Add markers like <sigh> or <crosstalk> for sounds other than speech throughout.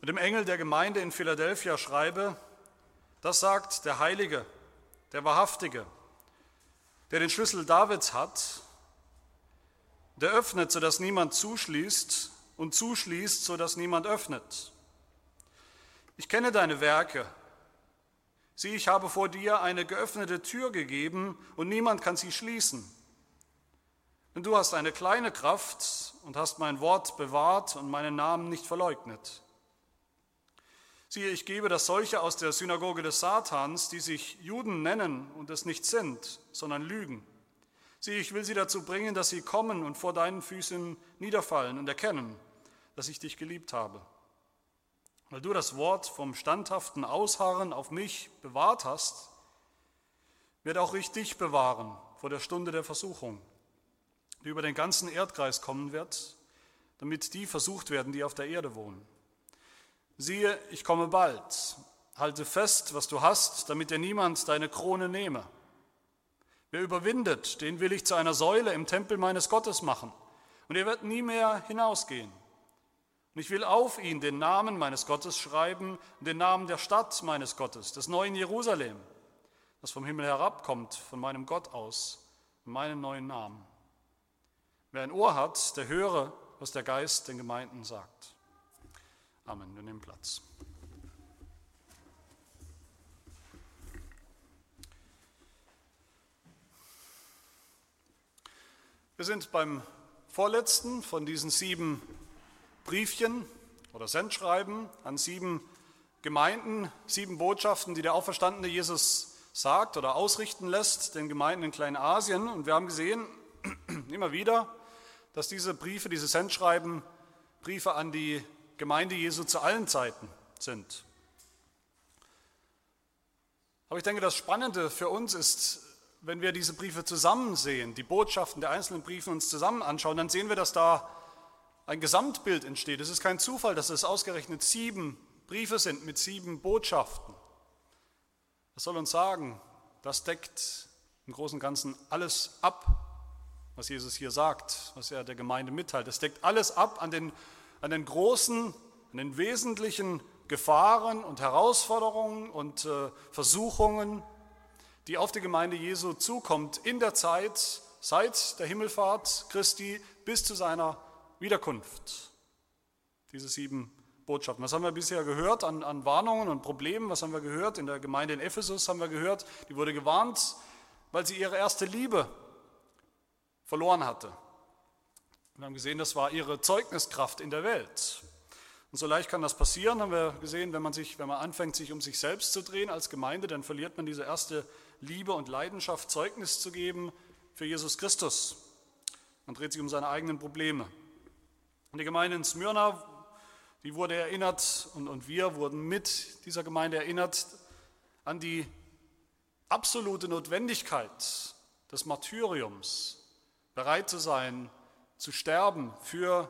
Und dem Engel der Gemeinde in Philadelphia schreibe, das sagt der Heilige, der Wahrhaftige, der den Schlüssel Davids hat, der öffnet, sodass niemand zuschließt und zuschließt, sodass niemand öffnet. Ich kenne deine Werke. Sieh, ich habe vor dir eine geöffnete Tür gegeben und niemand kann sie schließen. Denn du hast eine kleine Kraft und hast mein Wort bewahrt und meinen Namen nicht verleugnet. Siehe, ich gebe, dass solche aus der Synagoge des Satans, die sich Juden nennen und es nicht sind, sondern lügen. Siehe, ich will sie dazu bringen, dass sie kommen und vor deinen Füßen niederfallen und erkennen, dass ich dich geliebt habe. Weil du das Wort vom standhaften Ausharren auf mich bewahrt hast, wird auch ich dich bewahren vor der Stunde der Versuchung, die über den ganzen Erdkreis kommen wird, damit die versucht werden, die auf der Erde wohnen. Siehe, ich komme bald. Halte fest, was du hast, damit dir niemand deine Krone nehme. Wer überwindet, den will ich zu einer Säule im Tempel meines Gottes machen, und er wird nie mehr hinausgehen. Und ich will auf ihn den Namen meines Gottes schreiben und den Namen der Stadt meines Gottes, des neuen Jerusalem, das vom Himmel herabkommt, von meinem Gott aus, meinen neuen Namen. Wer ein Ohr hat, der höre, was der Geist den Gemeinden sagt. Amen. Wir nehmen Platz. Wir sind beim vorletzten von diesen sieben Briefchen oder Sendschreiben an sieben Gemeinden, sieben Botschaften, die der auferstandene Jesus sagt oder ausrichten lässt, den Gemeinden in Kleinasien. Und wir haben gesehen, <clears throat> immer wieder, dass diese Briefe, diese Sendschreiben, Briefe an die Gemeinde Jesu zu allen Zeiten sind. Aber ich denke, das Spannende für uns ist, wenn wir diese Briefe zusammen sehen, die Botschaften der einzelnen Briefe uns zusammen anschauen, dann sehen wir, dass da ein Gesamtbild entsteht. Es ist kein Zufall, dass es ausgerechnet sieben Briefe sind mit sieben Botschaften. Das soll uns sagen, das deckt im Großen und Ganzen alles ab, was Jesus hier sagt, was er der Gemeinde mitteilt. Es deckt alles ab an den an den großen, an den wesentlichen Gefahren und Herausforderungen und äh, Versuchungen, die auf die Gemeinde Jesu zukommt in der Zeit seit der Himmelfahrt Christi bis zu seiner Wiederkunft. Diese sieben Botschaften. Was haben wir bisher gehört an, an Warnungen und Problemen? Was haben wir gehört? In der Gemeinde in Ephesus haben wir gehört, die wurde gewarnt, weil sie ihre erste Liebe verloren hatte. Wir haben gesehen, das war ihre Zeugniskraft in der Welt. Und so leicht kann das passieren, haben wir gesehen, wenn man, sich, wenn man anfängt, sich um sich selbst zu drehen als Gemeinde, dann verliert man diese erste Liebe und Leidenschaft, Zeugnis zu geben für Jesus Christus. Man dreht sich um seine eigenen Probleme. Und die Gemeinde in Smyrna, die wurde erinnert und, und wir wurden mit dieser Gemeinde erinnert an die absolute Notwendigkeit des Martyriums, bereit zu sein, zu sterben für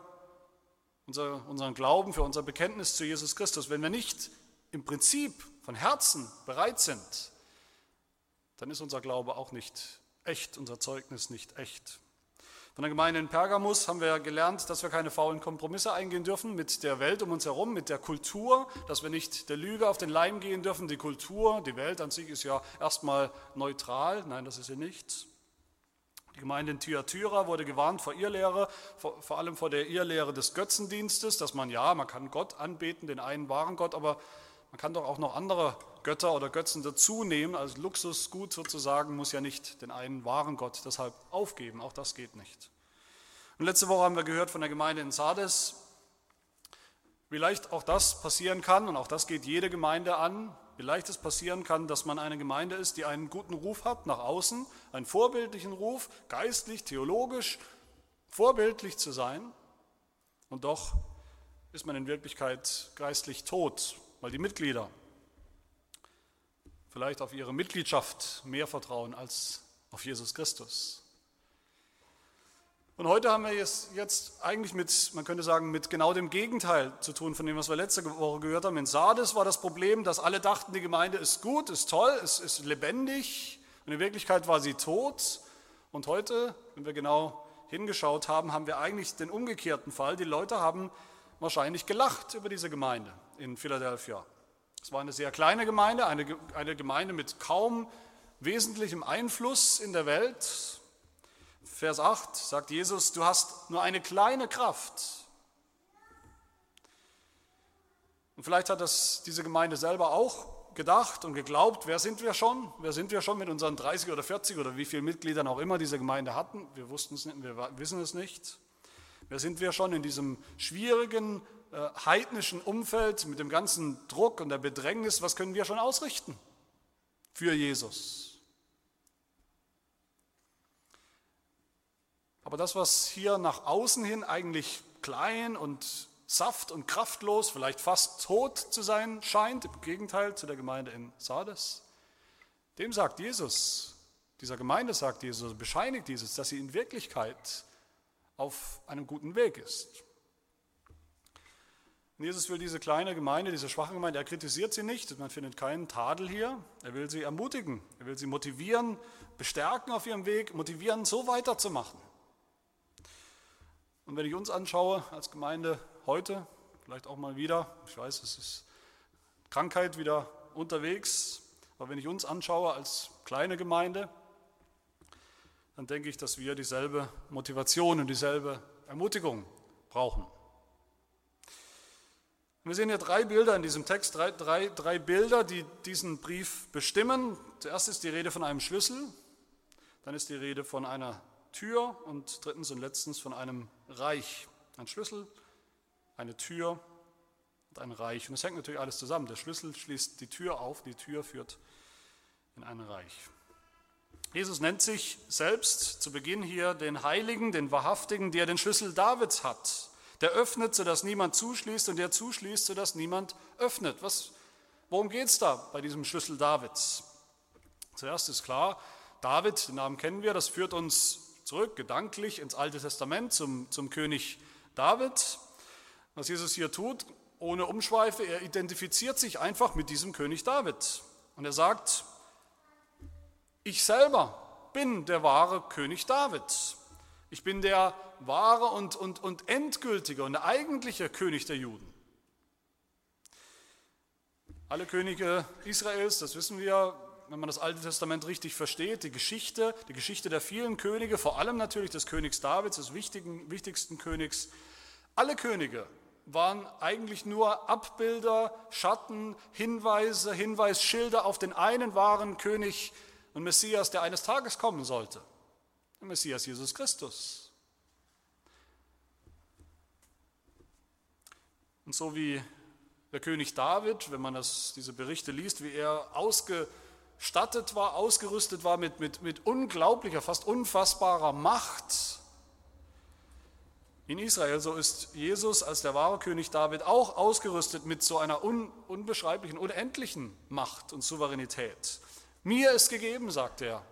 unser, unseren Glauben, für unser Bekenntnis zu Jesus Christus. Wenn wir nicht im Prinzip von Herzen bereit sind, dann ist unser Glaube auch nicht echt, unser Zeugnis nicht echt. Von der Gemeinde in Pergamus haben wir gelernt, dass wir keine faulen Kompromisse eingehen dürfen mit der Welt um uns herum, mit der Kultur, dass wir nicht der Lüge auf den Leim gehen dürfen. Die Kultur, die Welt an sich ist ja erstmal neutral. Nein, das ist sie nicht. Die Gemeinde in Thyatira wurde gewarnt vor Irrlehre, vor, vor allem vor der Irrlehre des Götzendienstes, dass man ja, man kann Gott anbeten, den einen wahren Gott, aber man kann doch auch noch andere Götter oder Götzen dazu nehmen, als Luxusgut sozusagen, muss ja nicht den einen wahren Gott deshalb aufgeben, auch das geht nicht. Und letzte Woche haben wir gehört von der Gemeinde in Sardes, wie leicht auch das passieren kann, und auch das geht jede Gemeinde an, wie leicht es passieren kann, dass man eine Gemeinde ist, die einen guten Ruf hat nach außen, einen vorbildlichen Ruf, geistlich, theologisch, vorbildlich zu sein. Und doch ist man in Wirklichkeit geistlich tot, weil die Mitglieder vielleicht auf ihre Mitgliedschaft mehr vertrauen als auf Jesus Christus. Und heute haben wir es jetzt eigentlich mit, man könnte sagen, mit genau dem Gegenteil zu tun von dem, was wir letzte Woche gehört haben. In Sardes war das Problem, dass alle dachten, die Gemeinde ist gut, ist toll, ist, ist lebendig. Und in Wirklichkeit war sie tot. Und heute, wenn wir genau hingeschaut haben, haben wir eigentlich den umgekehrten Fall. Die Leute haben wahrscheinlich gelacht über diese Gemeinde in Philadelphia. Es war eine sehr kleine Gemeinde, eine, eine Gemeinde mit kaum wesentlichem Einfluss in der Welt. Vers 8 sagt Jesus, du hast nur eine kleine Kraft. Und vielleicht hat das diese Gemeinde selber auch gedacht und geglaubt, wer sind wir schon? Wer sind wir schon mit unseren 30 oder 40 oder wie viele Mitgliedern auch immer diese Gemeinde hatten? Wir wussten es nicht, wir wissen es nicht. Wer sind wir schon in diesem schwierigen, äh, heidnischen Umfeld mit dem ganzen Druck und der Bedrängnis? Was können wir schon ausrichten für Jesus? Aber das, was hier nach außen hin eigentlich klein und saft und kraftlos, vielleicht fast tot zu sein scheint, im Gegenteil zu der Gemeinde in Sardes, dem sagt Jesus, dieser Gemeinde sagt Jesus, bescheinigt Jesus, dass sie in Wirklichkeit auf einem guten Weg ist. Und Jesus will diese kleine Gemeinde, diese schwache Gemeinde, er kritisiert sie nicht, man findet keinen Tadel hier, er will sie ermutigen, er will sie motivieren, bestärken auf ihrem Weg, motivieren, so weiterzumachen. Und wenn ich uns anschaue als Gemeinde heute, vielleicht auch mal wieder, ich weiß, es ist Krankheit wieder unterwegs, aber wenn ich uns anschaue als kleine Gemeinde, dann denke ich, dass wir dieselbe Motivation und dieselbe Ermutigung brauchen. Wir sehen hier drei Bilder in diesem Text, drei, drei, drei Bilder, die diesen Brief bestimmen. Zuerst ist die Rede von einem Schlüssel, dann ist die Rede von einer Tür und drittens und letztens von einem Reich. Ein Schlüssel, eine Tür und ein Reich. Und es hängt natürlich alles zusammen. Der Schlüssel schließt die Tür auf, die Tür führt in ein Reich. Jesus nennt sich selbst zu Beginn hier den Heiligen, den Wahrhaftigen, der den Schlüssel Davids hat. Der öffnet, sodass niemand zuschließt und der zuschließt, sodass niemand öffnet. Was, worum geht es da bei diesem Schlüssel Davids? Zuerst ist klar, David, den Namen kennen wir, das führt uns zurück gedanklich ins Alte Testament zum, zum König David. Was Jesus hier tut, ohne Umschweife, er identifiziert sich einfach mit diesem König David. Und er sagt, ich selber bin der wahre König David. Ich bin der wahre und, und, und endgültige und eigentliche König der Juden. Alle Könige Israels, das wissen wir, wenn man das Alte Testament richtig versteht, die Geschichte, die Geschichte der vielen Könige, vor allem natürlich des Königs Davids, des wichtigen, wichtigsten Königs, alle Könige waren eigentlich nur Abbilder, Schatten, Hinweise, Hinweisschilder auf den einen wahren König und Messias, der eines Tages kommen sollte. Der Messias Jesus Christus. Und so wie der König David, wenn man das, diese Berichte liest, wie er ausgestattet war, ausgerüstet war mit, mit, mit unglaublicher, fast unfassbarer Macht, in Israel, so ist Jesus als der wahre König David auch ausgerüstet mit so einer un, unbeschreiblichen, unendlichen Macht und Souveränität. Mir ist gegeben, sagt er.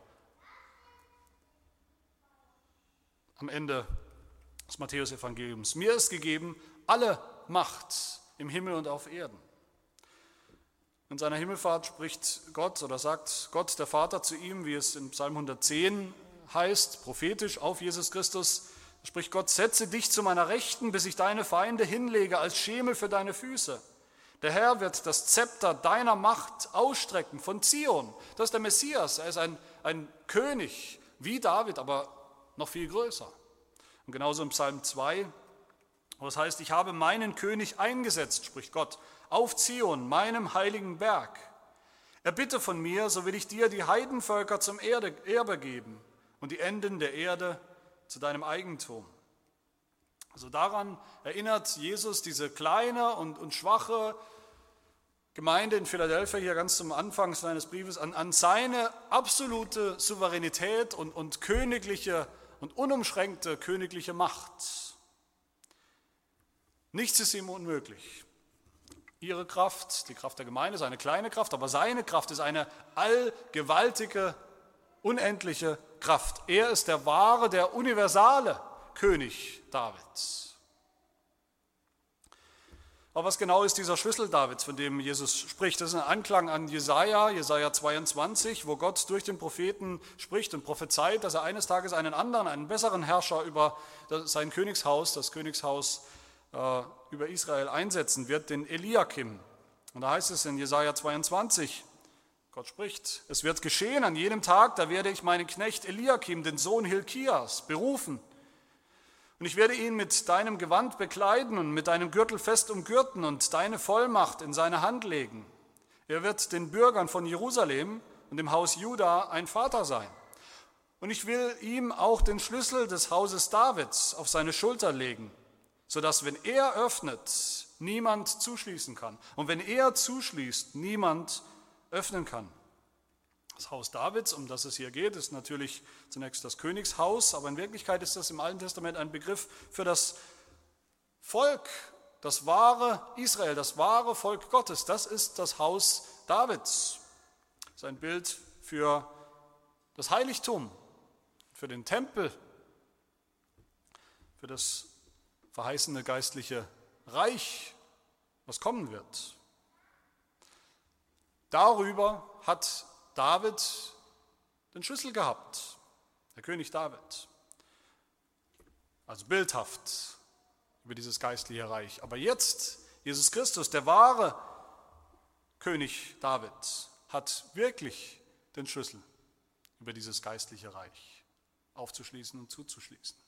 Am Ende des Matthäusevangeliums. Mir ist gegeben alle Macht im Himmel und auf Erden. In seiner Himmelfahrt spricht Gott oder sagt Gott, der Vater, zu ihm, wie es in Psalm 110 heißt, prophetisch auf Jesus Christus, spricht Gott, setze dich zu meiner Rechten, bis ich deine Feinde hinlege als Schemel für deine Füße. Der Herr wird das Zepter deiner Macht ausstrecken von Zion. Das ist der Messias. Er ist ein, ein König wie David, aber noch viel größer. Und genauso im Psalm 2, wo es heißt, ich habe meinen König eingesetzt, spricht Gott, auf Zion, meinem heiligen Berg. Er bitte von mir, so will ich dir die Heidenvölker zum Erbe geben und die Enden der Erde zu deinem Eigentum. Also daran erinnert Jesus diese kleine und, und schwache Gemeinde in Philadelphia hier ganz zum Anfang seines Briefes an, an seine absolute Souveränität und, und königliche und unumschränkte königliche Macht. Nichts ist ihm unmöglich. Ihre Kraft, die Kraft der Gemeinde, ist eine kleine Kraft, aber seine Kraft ist eine allgewaltige, unendliche Kraft. Er ist der wahre, der universale König Davids. Aber was genau ist dieser Schlüssel Davids, von dem Jesus spricht? Das ist ein Anklang an Jesaja, Jesaja 22, wo Gott durch den Propheten spricht und prophezeit, dass er eines Tages einen anderen, einen besseren Herrscher über sein Königshaus, das Königshaus äh, über Israel einsetzen wird, den Eliakim. Und da heißt es in Jesaja 22, Gott spricht, es wird geschehen an jenem Tag, da werde ich meinen Knecht Eliakim, den Sohn Hilkias, berufen. Und ich werde ihn mit deinem Gewand bekleiden und mit deinem Gürtel fest umgürten und deine Vollmacht in seine Hand legen. Er wird den Bürgern von Jerusalem und dem Haus Juda ein Vater sein. Und ich will ihm auch den Schlüssel des Hauses Davids auf seine Schulter legen, sodass, wenn er öffnet, niemand zuschließen kann. Und wenn er zuschließt, niemand öffnen kann. Das Haus Davids, um das es hier geht, ist natürlich zunächst das Königshaus, aber in Wirklichkeit ist das im Alten Testament ein Begriff für das Volk, das wahre Israel, das wahre Volk Gottes. Das ist das Haus Davids. Das ist ein Bild für das Heiligtum, für den Tempel, für das verheißene geistliche Reich, was kommen wird. Darüber hat David den Schlüssel gehabt, der König David. Also bildhaft über dieses geistliche Reich. Aber jetzt, Jesus Christus, der wahre König David, hat wirklich den Schlüssel über dieses geistliche Reich aufzuschließen und zuzuschließen.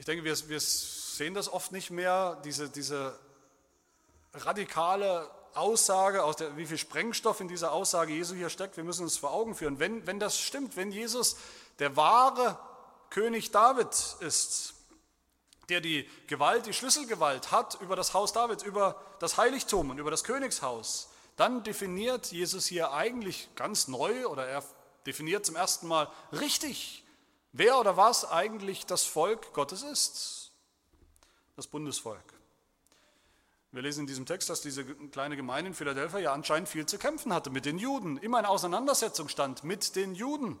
Ich denke, wir, wir sehen das oft nicht mehr, diese, diese radikale Aussage, aus der, wie viel Sprengstoff in dieser Aussage Jesu hier steckt, wir müssen uns vor Augen führen. Wenn, wenn das stimmt, wenn Jesus der wahre König David ist, der die Gewalt, die Schlüsselgewalt hat über das Haus Davids, über das Heiligtum und über das Königshaus, dann definiert Jesus hier eigentlich ganz neu oder er definiert zum ersten Mal richtig, wer oder was eigentlich das Volk Gottes ist, das Bundesvolk. Wir lesen in diesem Text, dass diese kleine Gemeinde in Philadelphia ja anscheinend viel zu kämpfen hatte mit den Juden, immer in Auseinandersetzung stand mit den Juden.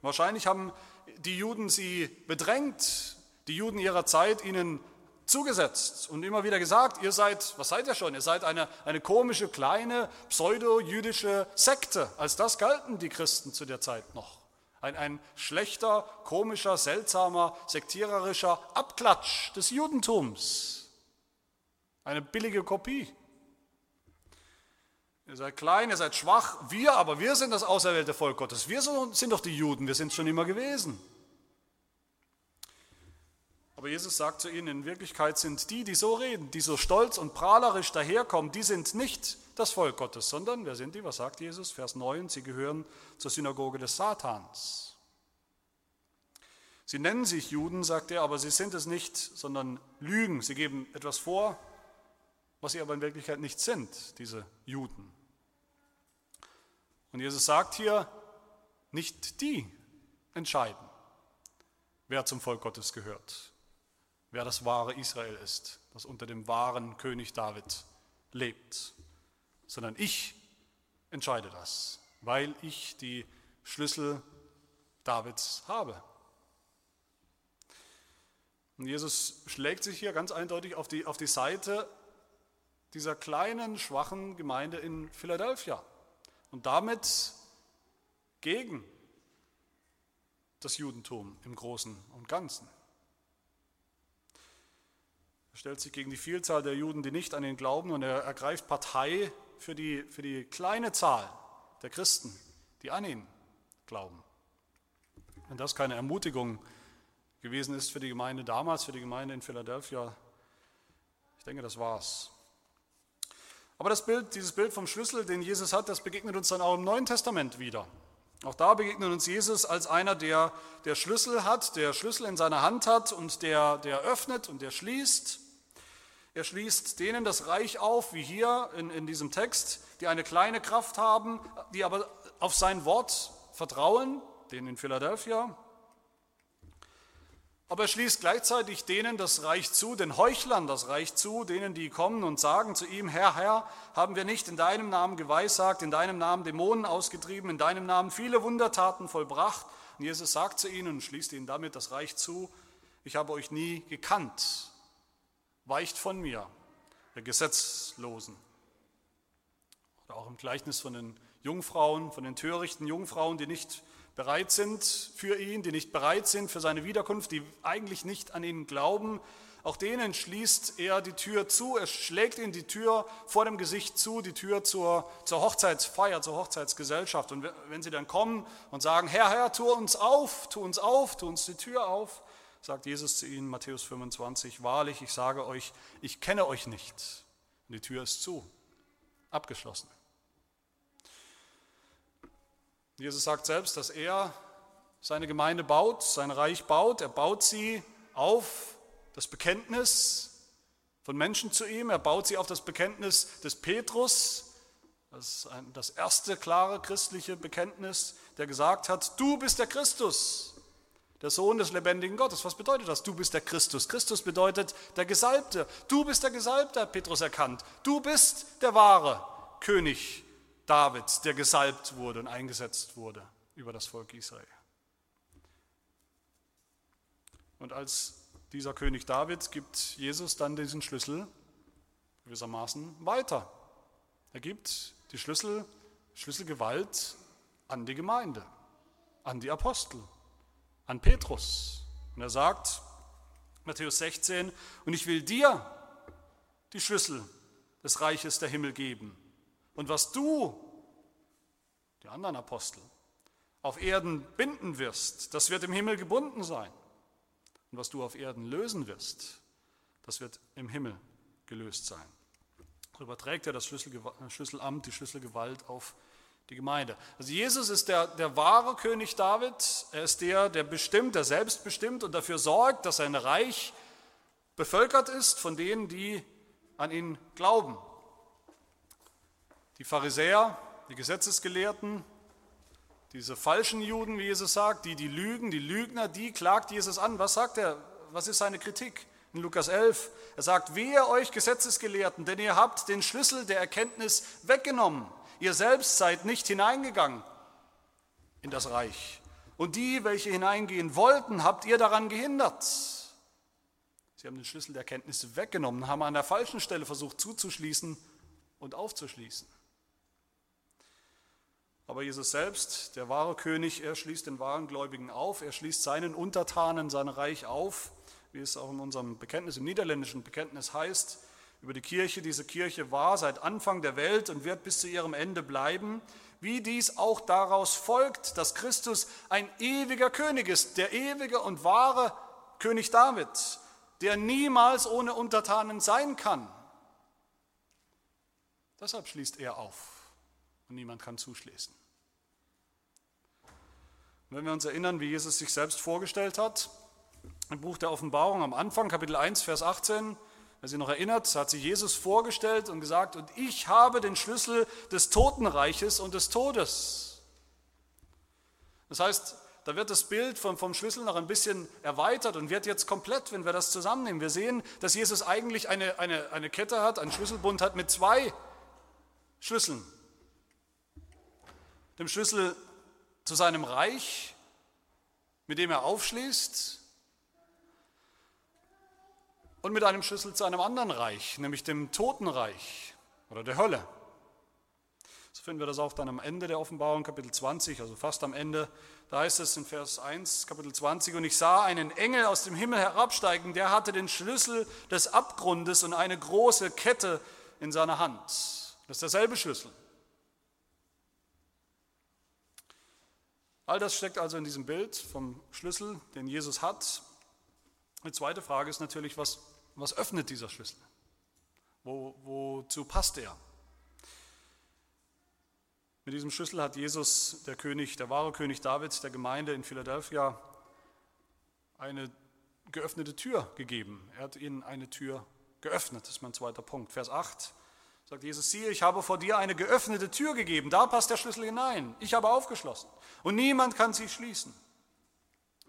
Wahrscheinlich haben die Juden sie bedrängt, die Juden ihrer Zeit ihnen zugesetzt und immer wieder gesagt, ihr seid, was seid ihr schon? Ihr seid eine, eine komische, kleine, pseudo-jüdische Sekte. Als das galten die Christen zu der Zeit noch. Ein, ein schlechter, komischer, seltsamer, sektiererischer Abklatsch des Judentums. Eine billige Kopie. Ihr seid klein, ihr seid schwach, wir aber, wir sind das auserwählte Volk Gottes. Wir sind doch die Juden, wir sind schon immer gewesen. Aber Jesus sagt zu ihnen, in Wirklichkeit sind die, die so reden, die so stolz und prahlerisch daherkommen, die sind nicht das Volk Gottes, sondern, wer sind die? Was sagt Jesus? Vers 9, sie gehören zur Synagoge des Satans. Sie nennen sich Juden, sagt er, aber sie sind es nicht, sondern lügen. Sie geben etwas vor, was sie aber in Wirklichkeit nicht sind, diese Juden. Und Jesus sagt hier, nicht die entscheiden, wer zum Volk Gottes gehört, wer das wahre Israel ist, das unter dem wahren König David lebt, sondern ich entscheide das, weil ich die Schlüssel Davids habe. Und Jesus schlägt sich hier ganz eindeutig auf die, auf die Seite dieser kleinen, schwachen Gemeinde in Philadelphia und damit gegen das Judentum im Großen und Ganzen. Er stellt sich gegen die Vielzahl der Juden, die nicht an ihn glauben, und er ergreift Partei für die, für die kleine Zahl der Christen, die an ihn glauben. Wenn das keine Ermutigung gewesen ist für die Gemeinde damals, für die Gemeinde in Philadelphia, ich denke, das war's. Aber das Bild, dieses Bild vom Schlüssel, den Jesus hat, das begegnet uns dann auch im Neuen Testament wieder. Auch da begegnet uns Jesus als einer, der der Schlüssel hat, der Schlüssel in seiner Hand hat und der, der öffnet und der schließt. Er schließt denen das Reich auf, wie hier in, in diesem Text, die eine kleine Kraft haben, die aber auf sein Wort vertrauen, denen in Philadelphia. Aber er schließt gleichzeitig denen das Reich zu, den Heuchlern das Reich zu, denen, die kommen und sagen zu ihm, Herr, Herr, haben wir nicht in deinem Namen geweissagt, in deinem Namen Dämonen ausgetrieben, in deinem Namen viele Wundertaten vollbracht. Und Jesus sagt zu ihnen und schließt ihnen damit das Reich zu, ich habe euch nie gekannt, weicht von mir, der Gesetzlosen. Oder auch im Gleichnis von den Jungfrauen, von den törichten Jungfrauen, die nicht bereit sind für ihn, die nicht bereit sind für seine Wiederkunft, die eigentlich nicht an ihn glauben, auch denen schließt er die Tür zu, er schlägt ihnen die Tür vor dem Gesicht zu, die Tür zur, zur Hochzeitsfeier, zur Hochzeitsgesellschaft. Und wenn sie dann kommen und sagen, Herr, Herr, tu uns auf, tu uns auf, tu uns die Tür auf, sagt Jesus zu ihnen, Matthäus 25, wahrlich, ich sage euch, ich kenne euch nicht. Und die Tür ist zu, abgeschlossen. Jesus sagt selbst, dass er seine Gemeinde baut, sein Reich baut. Er baut sie auf das Bekenntnis von Menschen zu ihm. Er baut sie auf das Bekenntnis des Petrus. Das ist das erste klare christliche Bekenntnis, der gesagt hat, du bist der Christus, der Sohn des lebendigen Gottes. Was bedeutet das? Du bist der Christus. Christus bedeutet der Gesalbte. Du bist der Gesalbte, hat Petrus erkannt. Du bist der wahre König Davids, der gesalbt wurde und eingesetzt wurde über das Volk Israel. Und als dieser König David gibt Jesus dann diesen Schlüssel gewissermaßen weiter. Er gibt die Schlüssel, Schlüsselgewalt an die Gemeinde, an die Apostel, an Petrus. Und er sagt, Matthäus 16, und ich will dir die Schlüssel des Reiches der Himmel geben. Und was du, die anderen Apostel, auf Erden binden wirst, das wird im Himmel gebunden sein. Und was du auf Erden lösen wirst, das wird im Himmel gelöst sein. So überträgt er das Schlüsselamt, die Schlüsselgewalt auf die Gemeinde. Also Jesus ist der, der wahre König David. Er ist der, der bestimmt, der selbst bestimmt und dafür sorgt, dass sein Reich bevölkert ist von denen, die an ihn glauben. Die Pharisäer, die Gesetzesgelehrten, diese falschen Juden, wie Jesus sagt, die, die lügen, die Lügner, die klagt Jesus an. Was sagt er? Was ist seine Kritik? In Lukas 11, er sagt, wehe euch Gesetzesgelehrten, denn ihr habt den Schlüssel der Erkenntnis weggenommen. Ihr selbst seid nicht hineingegangen in das Reich. Und die, welche hineingehen wollten, habt ihr daran gehindert. Sie haben den Schlüssel der Erkenntnis weggenommen, haben an der falschen Stelle versucht zuzuschließen und aufzuschließen. Aber Jesus selbst, der wahre König, er schließt den wahren Gläubigen auf, er schließt seinen Untertanen sein Reich auf, wie es auch in unserem Bekenntnis, im niederländischen Bekenntnis heißt, über die Kirche. Diese Kirche war seit Anfang der Welt und wird bis zu ihrem Ende bleiben, wie dies auch daraus folgt, dass Christus ein ewiger König ist, der ewige und wahre König David, der niemals ohne Untertanen sein kann. Deshalb schließt er auf und niemand kann zuschließen. Wenn wir uns erinnern, wie Jesus sich selbst vorgestellt hat, im Buch der Offenbarung am Anfang, Kapitel 1, Vers 18, wer sich noch erinnert, hat sich Jesus vorgestellt und gesagt, und ich habe den Schlüssel des Totenreiches und des Todes. Das heißt, da wird das Bild vom, vom Schlüssel noch ein bisschen erweitert und wird jetzt komplett, wenn wir das zusammennehmen. Wir sehen, dass Jesus eigentlich eine, eine, eine Kette hat, einen Schlüsselbund hat mit zwei Schlüsseln dem Schlüssel zu seinem Reich, mit dem er aufschließt, und mit einem Schlüssel zu einem anderen Reich, nämlich dem Totenreich oder der Hölle. So finden wir das auch dann am Ende der Offenbarung, Kapitel 20, also fast am Ende. Da heißt es in Vers 1, Kapitel 20, und ich sah einen Engel aus dem Himmel herabsteigen, der hatte den Schlüssel des Abgrundes und eine große Kette in seiner Hand. Das ist derselbe Schlüssel. All das steckt also in diesem Bild vom Schlüssel, den Jesus hat. Die zweite Frage ist natürlich, was, was öffnet dieser Schlüssel? Wo, wozu passt er? Mit diesem Schlüssel hat Jesus, der König, der wahre König David der Gemeinde in Philadelphia, eine geöffnete Tür gegeben. Er hat ihnen eine Tür geöffnet. Das ist mein zweiter Punkt. Vers 8 sagt Jesus, siehe, ich habe vor dir eine geöffnete Tür gegeben. Da passt der Schlüssel hinein. Ich habe aufgeschlossen. Und niemand kann sie schließen.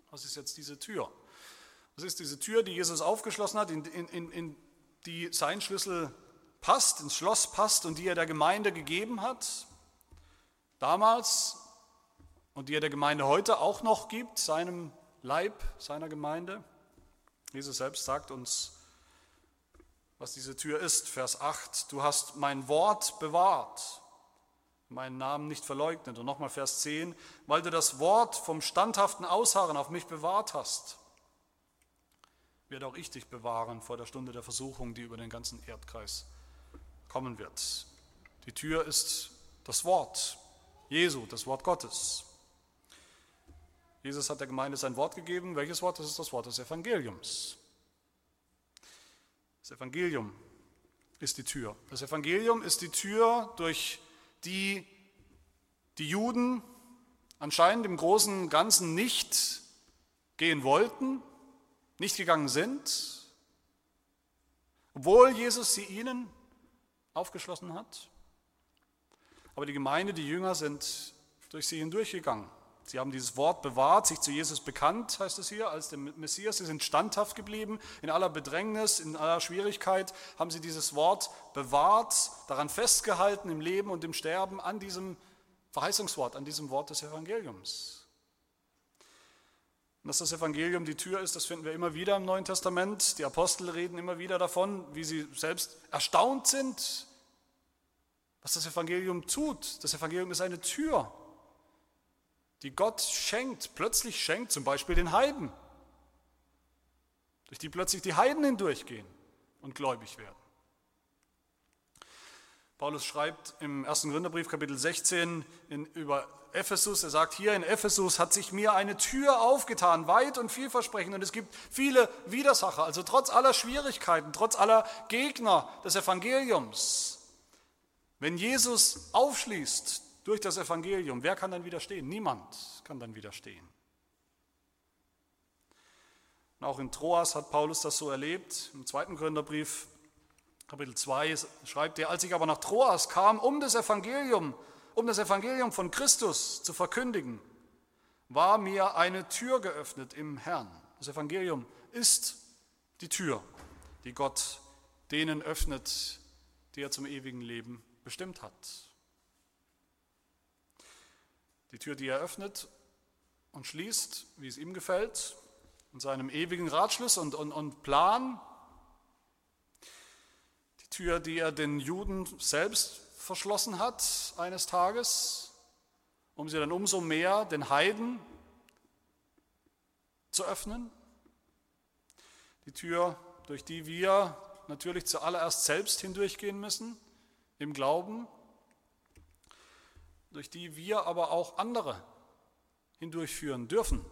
Was ist jetzt diese Tür? Was ist diese Tür, die Jesus aufgeschlossen hat, in, in, in die sein Schlüssel passt, ins Schloss passt und die er der Gemeinde gegeben hat? Damals und die er der Gemeinde heute auch noch gibt, seinem Leib, seiner Gemeinde. Jesus selbst sagt uns, was diese Tür ist. Vers 8, du hast mein Wort bewahrt meinen Namen nicht verleugnet. Und nochmal Vers 10, weil du das Wort vom standhaften Ausharren auf mich bewahrt hast. Werde auch ich dich bewahren vor der Stunde der Versuchung, die über den ganzen Erdkreis kommen wird. Die Tür ist das Wort Jesu, das Wort Gottes. Jesus hat der Gemeinde sein Wort gegeben. Welches Wort? Das ist das Wort des Evangeliums. Das Evangelium ist die Tür. Das Evangelium ist die Tür, durch die die Juden anscheinend im Großen Ganzen nicht gehen wollten, nicht gegangen sind, obwohl Jesus sie ihnen aufgeschlossen hat. Aber die Gemeinde, die Jünger sind durch sie hindurchgegangen. Sie haben dieses Wort bewahrt, sich zu Jesus bekannt, heißt es hier, als dem Messias. Sie sind standhaft geblieben. In aller Bedrängnis, in aller Schwierigkeit haben sie dieses Wort bewahrt, daran festgehalten im Leben und im Sterben an diesem Verheißungswort, an diesem Wort des Evangeliums. Und dass das Evangelium die Tür ist, das finden wir immer wieder im Neuen Testament. Die Apostel reden immer wieder davon, wie sie selbst erstaunt sind, was das Evangelium tut. Das Evangelium ist eine Tür die Gott schenkt, plötzlich schenkt, zum Beispiel den Heiden, durch die plötzlich die Heiden hindurchgehen und gläubig werden. Paulus schreibt im 1. Gründerbrief Kapitel 16 in, über Ephesus, er sagt hier, in Ephesus hat sich mir eine Tür aufgetan, weit und vielversprechend, und es gibt viele Widersacher, also trotz aller Schwierigkeiten, trotz aller Gegner des Evangeliums. Wenn Jesus aufschließt, durch das Evangelium. Wer kann dann widerstehen? Niemand kann dann widerstehen. Und auch in Troas hat Paulus das so erlebt. Im zweiten Gründerbrief, Kapitel 2, schreibt er, als ich aber nach Troas kam, um das Evangelium, um das Evangelium von Christus zu verkündigen, war mir eine Tür geöffnet im Herrn. Das Evangelium ist die Tür, die Gott denen öffnet, die er zum ewigen Leben bestimmt hat. Die Tür, die er öffnet und schließt, wie es ihm gefällt, in seinem ewigen Ratschluss und, und, und Plan. Tür, die er den Juden selbst verschlossen hat eines Tages, um sie dann umso mehr den Heiden zu öffnen. Die Tür, durch die wir natürlich zuallererst selbst hindurchgehen müssen, im Glauben, durch die wir aber auch andere hindurchführen dürfen,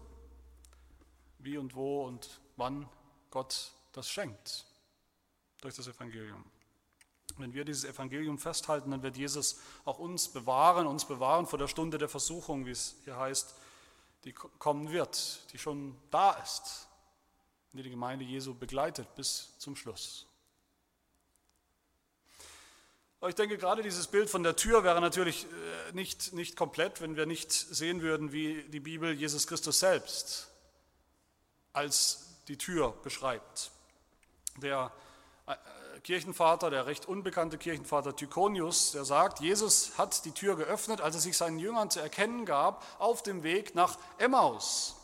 wie und wo und wann Gott das schenkt, durch das Evangelium. Wenn wir dieses Evangelium festhalten, dann wird Jesus auch uns bewahren, uns bewahren vor der Stunde der Versuchung, wie es hier heißt, die kommen wird, die schon da ist, die die Gemeinde Jesu begleitet bis zum Schluss. Aber ich denke, gerade dieses Bild von der Tür wäre natürlich äh, nicht, nicht komplett, wenn wir nicht sehen würden, wie die Bibel Jesus Christus selbst als die Tür beschreibt. Der äh, Kirchenvater, der recht unbekannte Kirchenvater Tykonius, der sagt, Jesus hat die Tür geöffnet, als er sich seinen Jüngern zu erkennen gab, auf dem Weg nach Emmaus,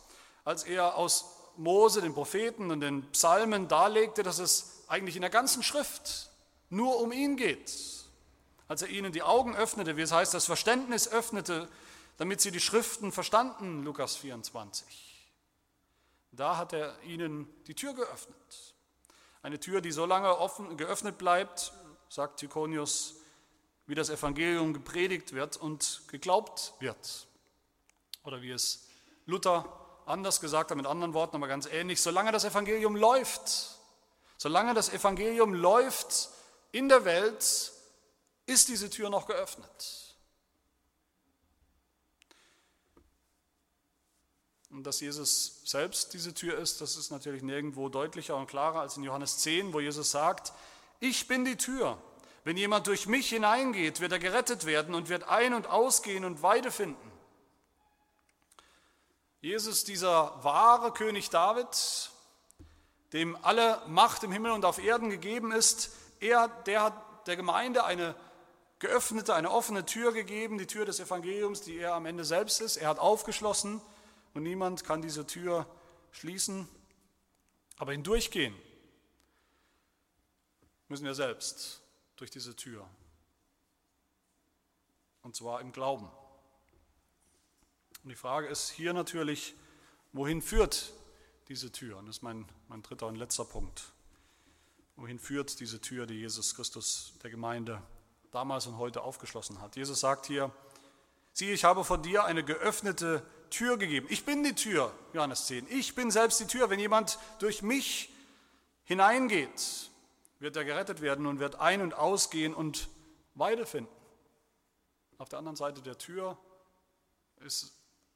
als er aus Mose, den Propheten und den Psalmen darlegte, dass es eigentlich in der ganzen Schrift nur um ihn geht als er ihnen die Augen öffnete, wie es heißt, das Verständnis öffnete, damit sie die Schriften verstanden, Lukas 24. Da hat er ihnen die Tür geöffnet. Eine Tür, die so lange offen, geöffnet bleibt, sagt Tykonius, wie das Evangelium gepredigt wird und geglaubt wird. Oder wie es Luther anders gesagt hat, mit anderen Worten, aber ganz ähnlich, solange das Evangelium läuft, solange das Evangelium läuft in der Welt, ist diese Tür noch geöffnet. Und dass Jesus selbst diese Tür ist, das ist natürlich nirgendwo deutlicher und klarer als in Johannes 10, wo Jesus sagt, ich bin die Tür. Wenn jemand durch mich hineingeht, wird er gerettet werden und wird ein- und ausgehen und Weide finden. Jesus, dieser wahre König David, dem alle Macht im Himmel und auf Erden gegeben ist, er, der hat der Gemeinde eine geöffnete, eine offene Tür gegeben, die Tür des Evangeliums, die er am Ende selbst ist. Er hat aufgeschlossen und niemand kann diese Tür schließen. Aber hindurchgehen müssen wir selbst durch diese Tür. Und zwar im Glauben. Und die Frage ist hier natürlich, wohin führt diese Tür? Und das ist mein, mein dritter und letzter Punkt. Wohin führt diese Tür, die Jesus Christus der Gemeinde damals und heute aufgeschlossen hat? Jesus sagt hier, siehe, ich habe von dir eine geöffnete Tür gegeben. Ich bin die Tür, Johannes 10. Ich bin selbst die Tür. Wenn jemand durch mich hineingeht, wird er gerettet werden und wird ein- und ausgehen und Weide finden. Auf der anderen Seite der Tür ist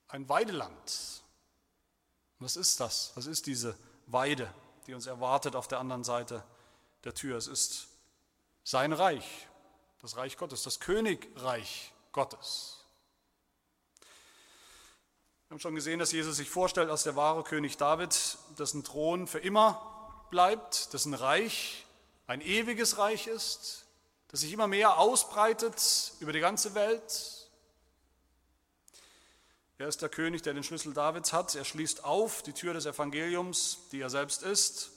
ein Weideland. Was ist das? Was ist diese Weide, die uns erwartet auf der anderen Seite der Tür? Es ist sein Reich, das Reich Gottes, das Königreich Gottes. Wir haben schon gesehen, dass Jesus sich vorstellt als der wahre König David, dessen Thron für immer bleibt, dessen Reich ein ewiges Reich ist, das sich immer mehr ausbreitet über die ganze Welt. Er ist der König, der den Schlüssel Davids hat. Er schließt auf die Tür des Evangeliums, die er selbst ist.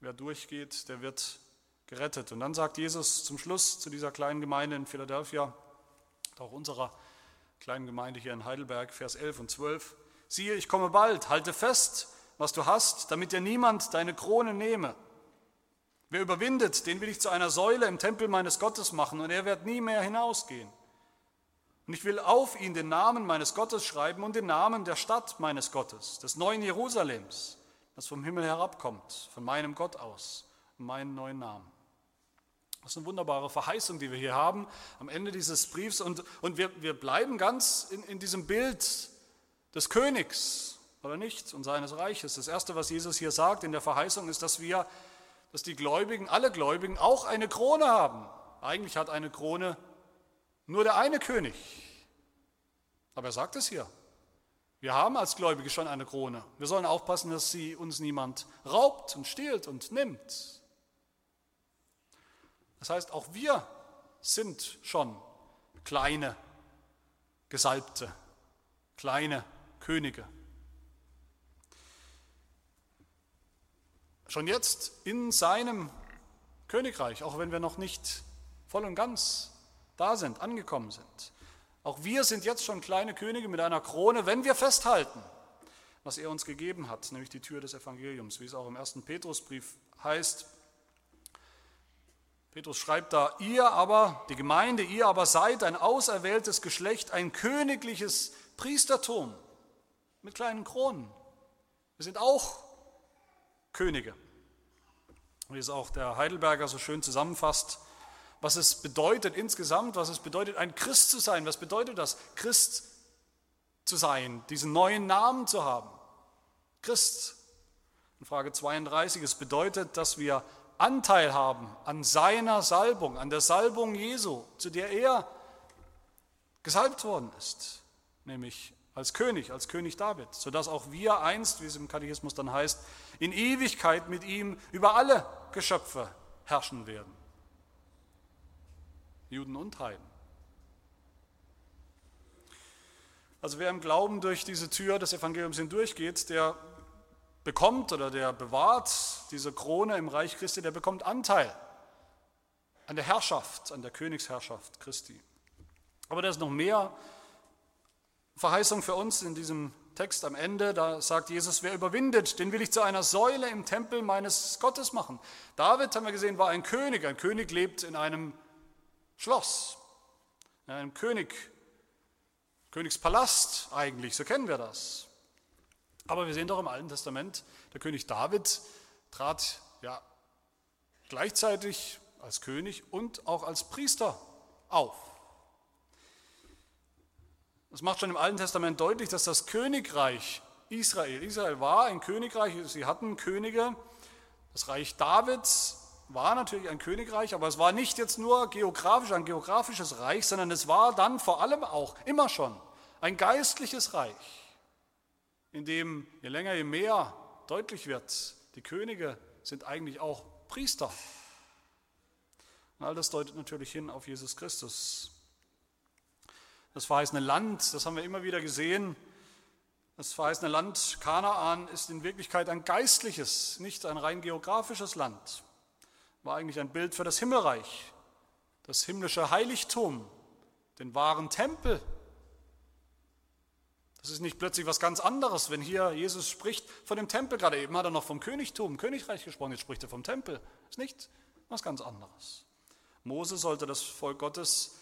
Wer durchgeht, der wird gerettet. Und dann sagt Jesus zum Schluss zu dieser kleinen Gemeinde in Philadelphia, auch unserer kleinen Gemeinde hier in Heidelberg, Vers 11 und 12, siehe, ich komme bald, halte fest, was du hast, damit dir niemand deine Krone nehme. Wer überwindet, den will ich zu einer Säule im Tempel meines Gottes machen und er wird nie mehr hinausgehen. Und ich will auf ihn den Namen meines Gottes schreiben und den Namen der Stadt meines Gottes, des neuen Jerusalems, das vom Himmel herabkommt, von meinem Gott aus, meinen neuen Namen. Das ist eine wunderbare Verheißung, die wir hier haben am Ende dieses Briefs. Und, und wir, wir bleiben ganz in, in diesem Bild des Königs, oder nicht, und seines Reiches. Das Erste, was Jesus hier sagt in der Verheißung, ist, dass wir, dass die Gläubigen, alle Gläubigen auch eine Krone haben. Eigentlich hat eine Krone nur der eine König. Aber er sagt es hier. Wir haben als Gläubige schon eine Krone. Wir sollen aufpassen, dass sie uns niemand raubt und stiehlt und nimmt. Das heißt, auch wir sind schon kleine Gesalbte, kleine Könige. Schon jetzt in seinem Königreich, auch wenn wir noch nicht voll und ganz da sind, angekommen sind. Auch wir sind jetzt schon kleine Könige mit einer Krone, wenn wir festhalten, was er uns gegeben hat, nämlich die Tür des Evangeliums, wie es auch im ersten Petrusbrief heißt. Petrus schreibt da, ihr aber, die Gemeinde, ihr aber seid ein auserwähltes Geschlecht, ein königliches Priestertum mit kleinen Kronen. Wir sind auch Könige. Wie es auch der Heidelberger so schön zusammenfasst, was es bedeutet insgesamt, was es bedeutet, ein Christ zu sein. Was bedeutet das, Christ zu sein, diesen neuen Namen zu haben? Christ. In Frage 32, es bedeutet, dass wir Anteil haben an seiner Salbung, an der Salbung Jesu, zu der er gesalbt worden ist, nämlich als König, als König David, sodass auch wir einst, wie es im Katechismus dann heißt, in Ewigkeit mit ihm über alle Geschöpfe herrschen werden. Juden und Heiden. Also wer im Glauben durch diese Tür des Evangeliums hindurchgeht, der bekommt oder der bewahrt diese Krone im Reich Christi, der bekommt Anteil an der Herrschaft, an der Königsherrschaft Christi. Aber da ist noch mehr Verheißung für uns in diesem Text am Ende. Da sagt Jesus, wer überwindet, den will ich zu einer Säule im Tempel meines Gottes machen. David, haben wir gesehen, war ein König. Ein König lebt in einem Schloss, in einem König, Königspalast eigentlich, so kennen wir das. Aber wir sehen doch im Alten Testament, der König David trat ja gleichzeitig als König und auch als Priester auf. Das macht schon im Alten Testament deutlich, dass das Königreich Israel, Israel war ein Königreich, sie hatten Könige, das Reich Davids war natürlich ein Königreich, aber es war nicht jetzt nur geografisch ein geografisches Reich, sondern es war dann vor allem auch immer schon ein geistliches Reich, in dem je länger, je mehr deutlich wird, die Könige sind eigentlich auch Priester. Und all das deutet natürlich hin auf Jesus Christus. Das verheißene Land, das haben wir immer wieder gesehen, das verheißene Land Kanaan ist in Wirklichkeit ein geistliches, nicht ein rein geografisches Land war eigentlich ein Bild für das Himmelreich, das himmlische Heiligtum, den wahren Tempel. Das ist nicht plötzlich was ganz anderes, wenn hier Jesus spricht von dem Tempel. Gerade eben hat er noch vom Königtum, Königreich gesprochen, jetzt spricht er vom Tempel. Das ist nicht was ganz anderes. Mose sollte das Volk Gottes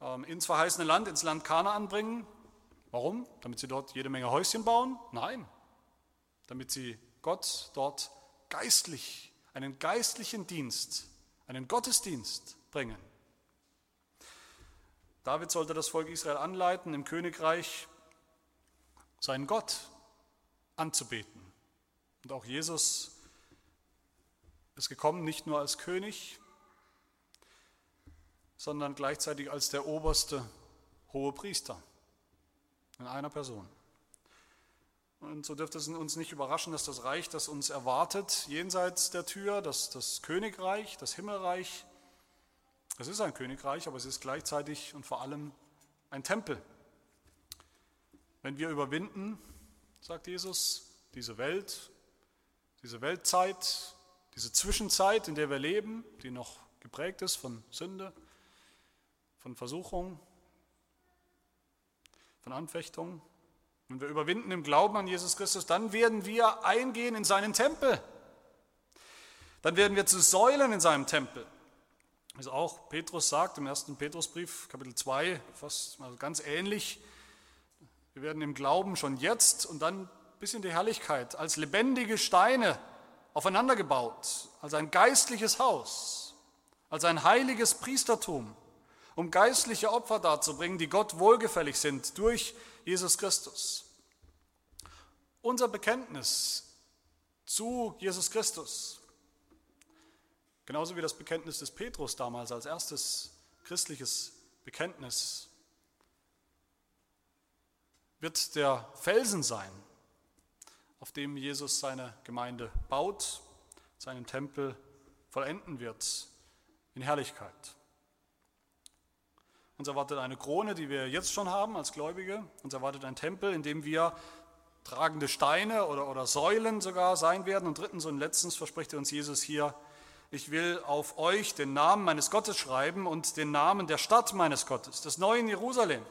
ähm, ins verheißene Land, ins Land Kanaan bringen. Warum? Damit sie dort jede Menge Häuschen bauen? Nein. Damit sie Gott dort geistlich, einen geistlichen Dienst, einen Gottesdienst bringen. David sollte das Volk Israel anleiten, im Königreich seinen Gott anzubeten. Und auch Jesus ist gekommen, nicht nur als König, sondern gleichzeitig als der oberste hohe Priester in einer Person. Und so dürfte es uns nicht überraschen, dass das Reich, das uns erwartet, jenseits der Tür, das, das Königreich, das Himmelreich, es ist ein Königreich, aber es ist gleichzeitig und vor allem ein Tempel. Wenn wir überwinden, sagt Jesus, diese Welt, diese Weltzeit, diese Zwischenzeit, in der wir leben, die noch geprägt ist von Sünde, von Versuchung, von Anfechtung, wenn wir überwinden im Glauben an Jesus Christus, dann werden wir eingehen in seinen Tempel. Dann werden wir zu Säulen in seinem Tempel. Es auch Petrus sagt im ersten Petrusbrief, Kapitel 2, fast also ganz ähnlich. Wir werden im Glauben schon jetzt und dann bis in die Herrlichkeit als lebendige Steine aufeinander gebaut, als ein geistliches Haus, als ein heiliges Priestertum, um geistliche Opfer darzubringen, die Gott wohlgefällig sind durch Jesus Christus. Unser Bekenntnis zu Jesus Christus, genauso wie das Bekenntnis des Petrus damals als erstes christliches Bekenntnis, wird der Felsen sein, auf dem Jesus seine Gemeinde baut, seinen Tempel vollenden wird in Herrlichkeit. Uns erwartet eine Krone, die wir jetzt schon haben als Gläubige. Uns erwartet ein Tempel, in dem wir tragende Steine oder, oder Säulen sogar sein werden. Und drittens und letztens verspricht uns Jesus hier, ich will auf euch den Namen meines Gottes schreiben und den Namen der Stadt meines Gottes, des neuen Jerusalem,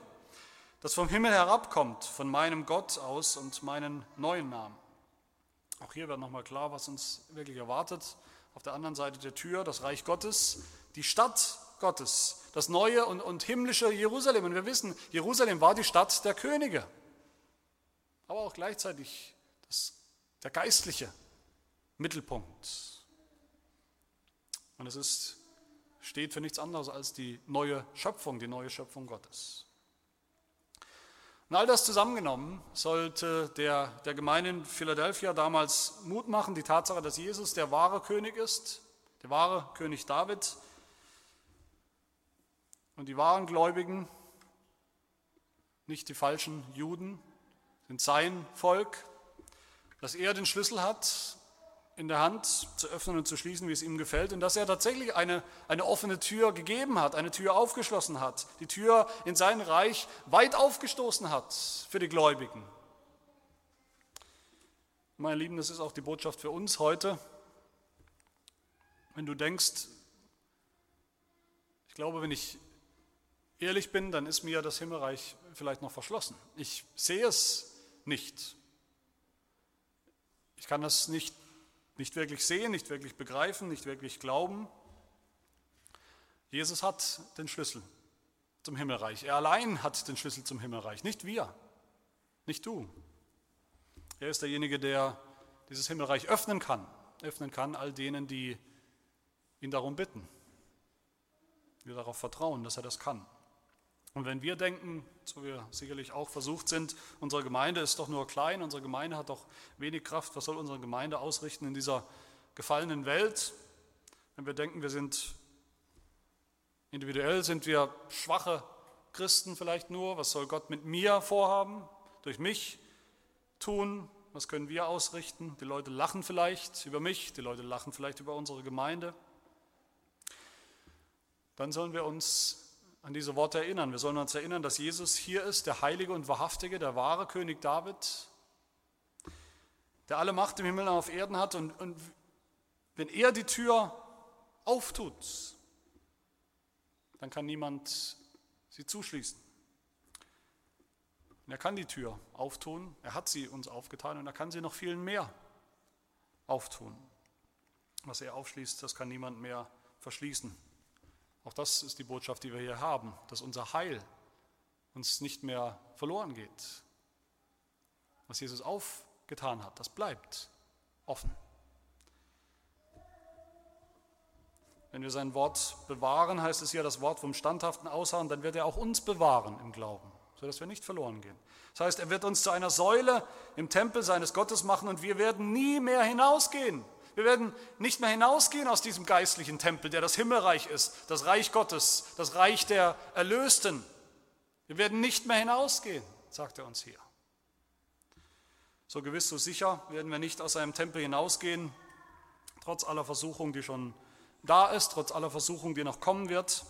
das vom Himmel herabkommt, von meinem Gott aus und meinen neuen Namen. Auch hier wird nochmal klar, was uns wirklich erwartet. Auf der anderen Seite der Tür das Reich Gottes, die Stadt Gottes, das neue und, und himmlische Jerusalem. Und wir wissen, Jerusalem war die Stadt der Könige, aber auch gleichzeitig das, der geistliche Mittelpunkt. Und es ist, steht für nichts anderes als die neue Schöpfung, die neue Schöpfung Gottes. Und all das zusammengenommen sollte der, der Gemeinde in Philadelphia damals Mut machen, die Tatsache, dass Jesus der wahre König ist, der wahre König David, und die wahren Gläubigen, nicht die falschen Juden, sind sein Volk, dass er den Schlüssel hat in der Hand zu öffnen und zu schließen, wie es ihm gefällt, und dass er tatsächlich eine, eine offene Tür gegeben hat, eine Tür aufgeschlossen hat, die Tür in sein Reich weit aufgestoßen hat für die Gläubigen. Meine Lieben, das ist auch die Botschaft für uns heute. Wenn du denkst, ich glaube, wenn ich ehrlich bin, dann ist mir das Himmelreich vielleicht noch verschlossen. Ich sehe es nicht. Ich kann das nicht, nicht wirklich sehen, nicht wirklich begreifen, nicht wirklich glauben. Jesus hat den Schlüssel zum Himmelreich. Er allein hat den Schlüssel zum Himmelreich, nicht wir, nicht du. Er ist derjenige, der dieses Himmelreich öffnen kann, öffnen kann all denen, die ihn darum bitten, die darauf vertrauen, dass er das kann. Und wenn wir denken, so wir sicherlich auch versucht sind, unsere Gemeinde ist doch nur klein, unsere Gemeinde hat doch wenig Kraft, was soll unsere Gemeinde ausrichten in dieser gefallenen Welt? Wenn wir denken, wir sind individuell, sind wir schwache Christen vielleicht nur, was soll Gott mit mir vorhaben, durch mich tun, was können wir ausrichten? Die Leute lachen vielleicht über mich, die Leute lachen vielleicht über unsere Gemeinde. Dann sollen wir uns an diese Worte erinnern. Wir sollen uns erinnern, dass Jesus hier ist, der Heilige und Wahrhaftige, der wahre König David, der alle Macht im Himmel und auf Erden hat. Und, und wenn er die Tür auftut, dann kann niemand sie zuschließen. Und er kann die Tür auftun, er hat sie uns aufgetan und er kann sie noch viel mehr auftun. Was er aufschließt, das kann niemand mehr verschließen. Auch das ist die Botschaft, die wir hier haben, dass unser Heil uns nicht mehr verloren geht. Was Jesus aufgetan hat, das bleibt offen. Wenn wir sein Wort bewahren, heißt es ja das Wort vom standhaften Ausharren, dann wird er auch uns bewahren im Glauben, sodass wir nicht verloren gehen. Das heißt, er wird uns zu einer Säule im Tempel seines Gottes machen und wir werden nie mehr hinausgehen. Wir werden nicht mehr hinausgehen aus diesem geistlichen Tempel, der das Himmelreich ist, das Reich Gottes, das Reich der Erlösten. Wir werden nicht mehr hinausgehen, sagt er uns hier. So gewiss, so sicher werden wir nicht aus einem Tempel hinausgehen, trotz aller Versuchung, die schon da ist, trotz aller Versuchung, die noch kommen wird.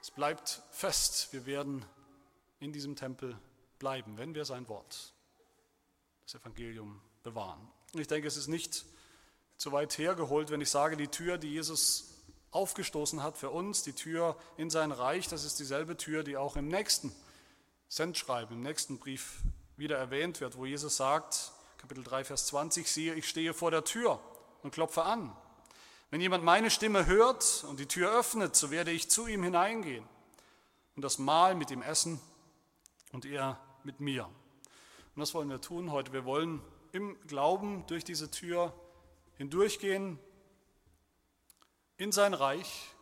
Es bleibt fest, wir werden in diesem Tempel bleiben, wenn wir sein Wort, das Evangelium, bewahren. Und ich denke, es ist nicht zu weit hergeholt, wenn ich sage, die Tür, die Jesus aufgestoßen hat für uns, die Tür in sein Reich, das ist dieselbe Tür, die auch im nächsten Sendschreiben, im nächsten Brief wieder erwähnt wird, wo Jesus sagt, Kapitel 3, Vers 20, siehe, ich stehe vor der Tür und klopfe an. Wenn jemand meine Stimme hört und die Tür öffnet, so werde ich zu ihm hineingehen und das Mahl mit ihm essen und er mit mir. Und das wollen wir tun heute. Wir wollen im Glauben durch diese Tür hindurchgehen in sein Reich,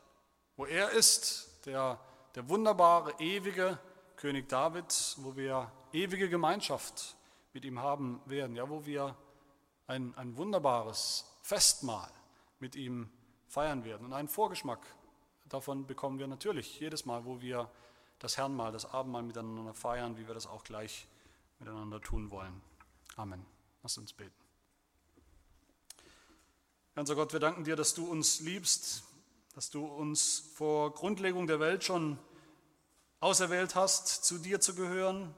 wo er ist, der, der wunderbare, ewige König David, wo wir ewige Gemeinschaft mit ihm haben werden, ja, wo wir ein, ein wunderbares Festmahl mit ihm feiern werden. Und einen Vorgeschmack davon bekommen wir natürlich jedes Mal, wo wir das Herrnmahl, das Abendmahl miteinander feiern, wie wir das auch gleich miteinander tun wollen. Amen. Lass uns beten. Unser Gott, wir danken dir, dass du uns liebst, dass du uns vor Grundlegung der Welt schon auserwählt hast, zu dir zu gehören,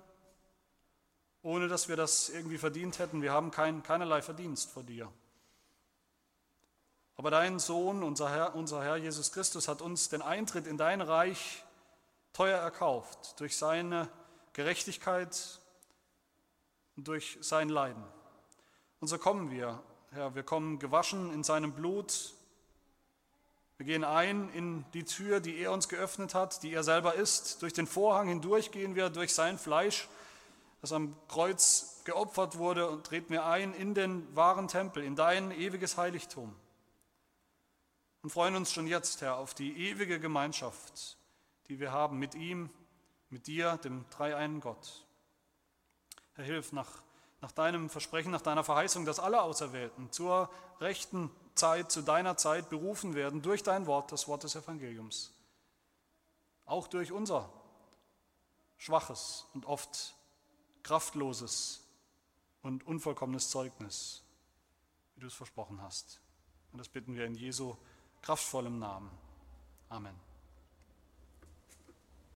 ohne dass wir das irgendwie verdient hätten. Wir haben kein, keinerlei Verdienst vor dir. Aber dein Sohn, unser Herr, unser Herr Jesus Christus, hat uns den Eintritt in dein Reich teuer erkauft durch seine Gerechtigkeit und durch sein Leiden. Und so kommen wir, Herr, wir kommen gewaschen in seinem Blut. Wir gehen ein in die Tür, die er uns geöffnet hat, die er selber ist. Durch den Vorhang hindurch gehen wir durch sein Fleisch, das am Kreuz geopfert wurde, und treten wir ein in den wahren Tempel, in dein ewiges Heiligtum und freuen uns schon jetzt, Herr, auf die ewige Gemeinschaft, die wir haben mit ihm, mit dir, dem dreieinen Gott. Herr, hilf nach, nach deinem Versprechen, nach deiner Verheißung, dass alle Auserwählten zur rechten Zeit, zu deiner Zeit berufen werden durch dein Wort, das Wort des Evangeliums. Auch durch unser schwaches und oft kraftloses und unvollkommenes Zeugnis, wie du es versprochen hast. Und das bitten wir in Jesu kraftvollem Namen. Amen.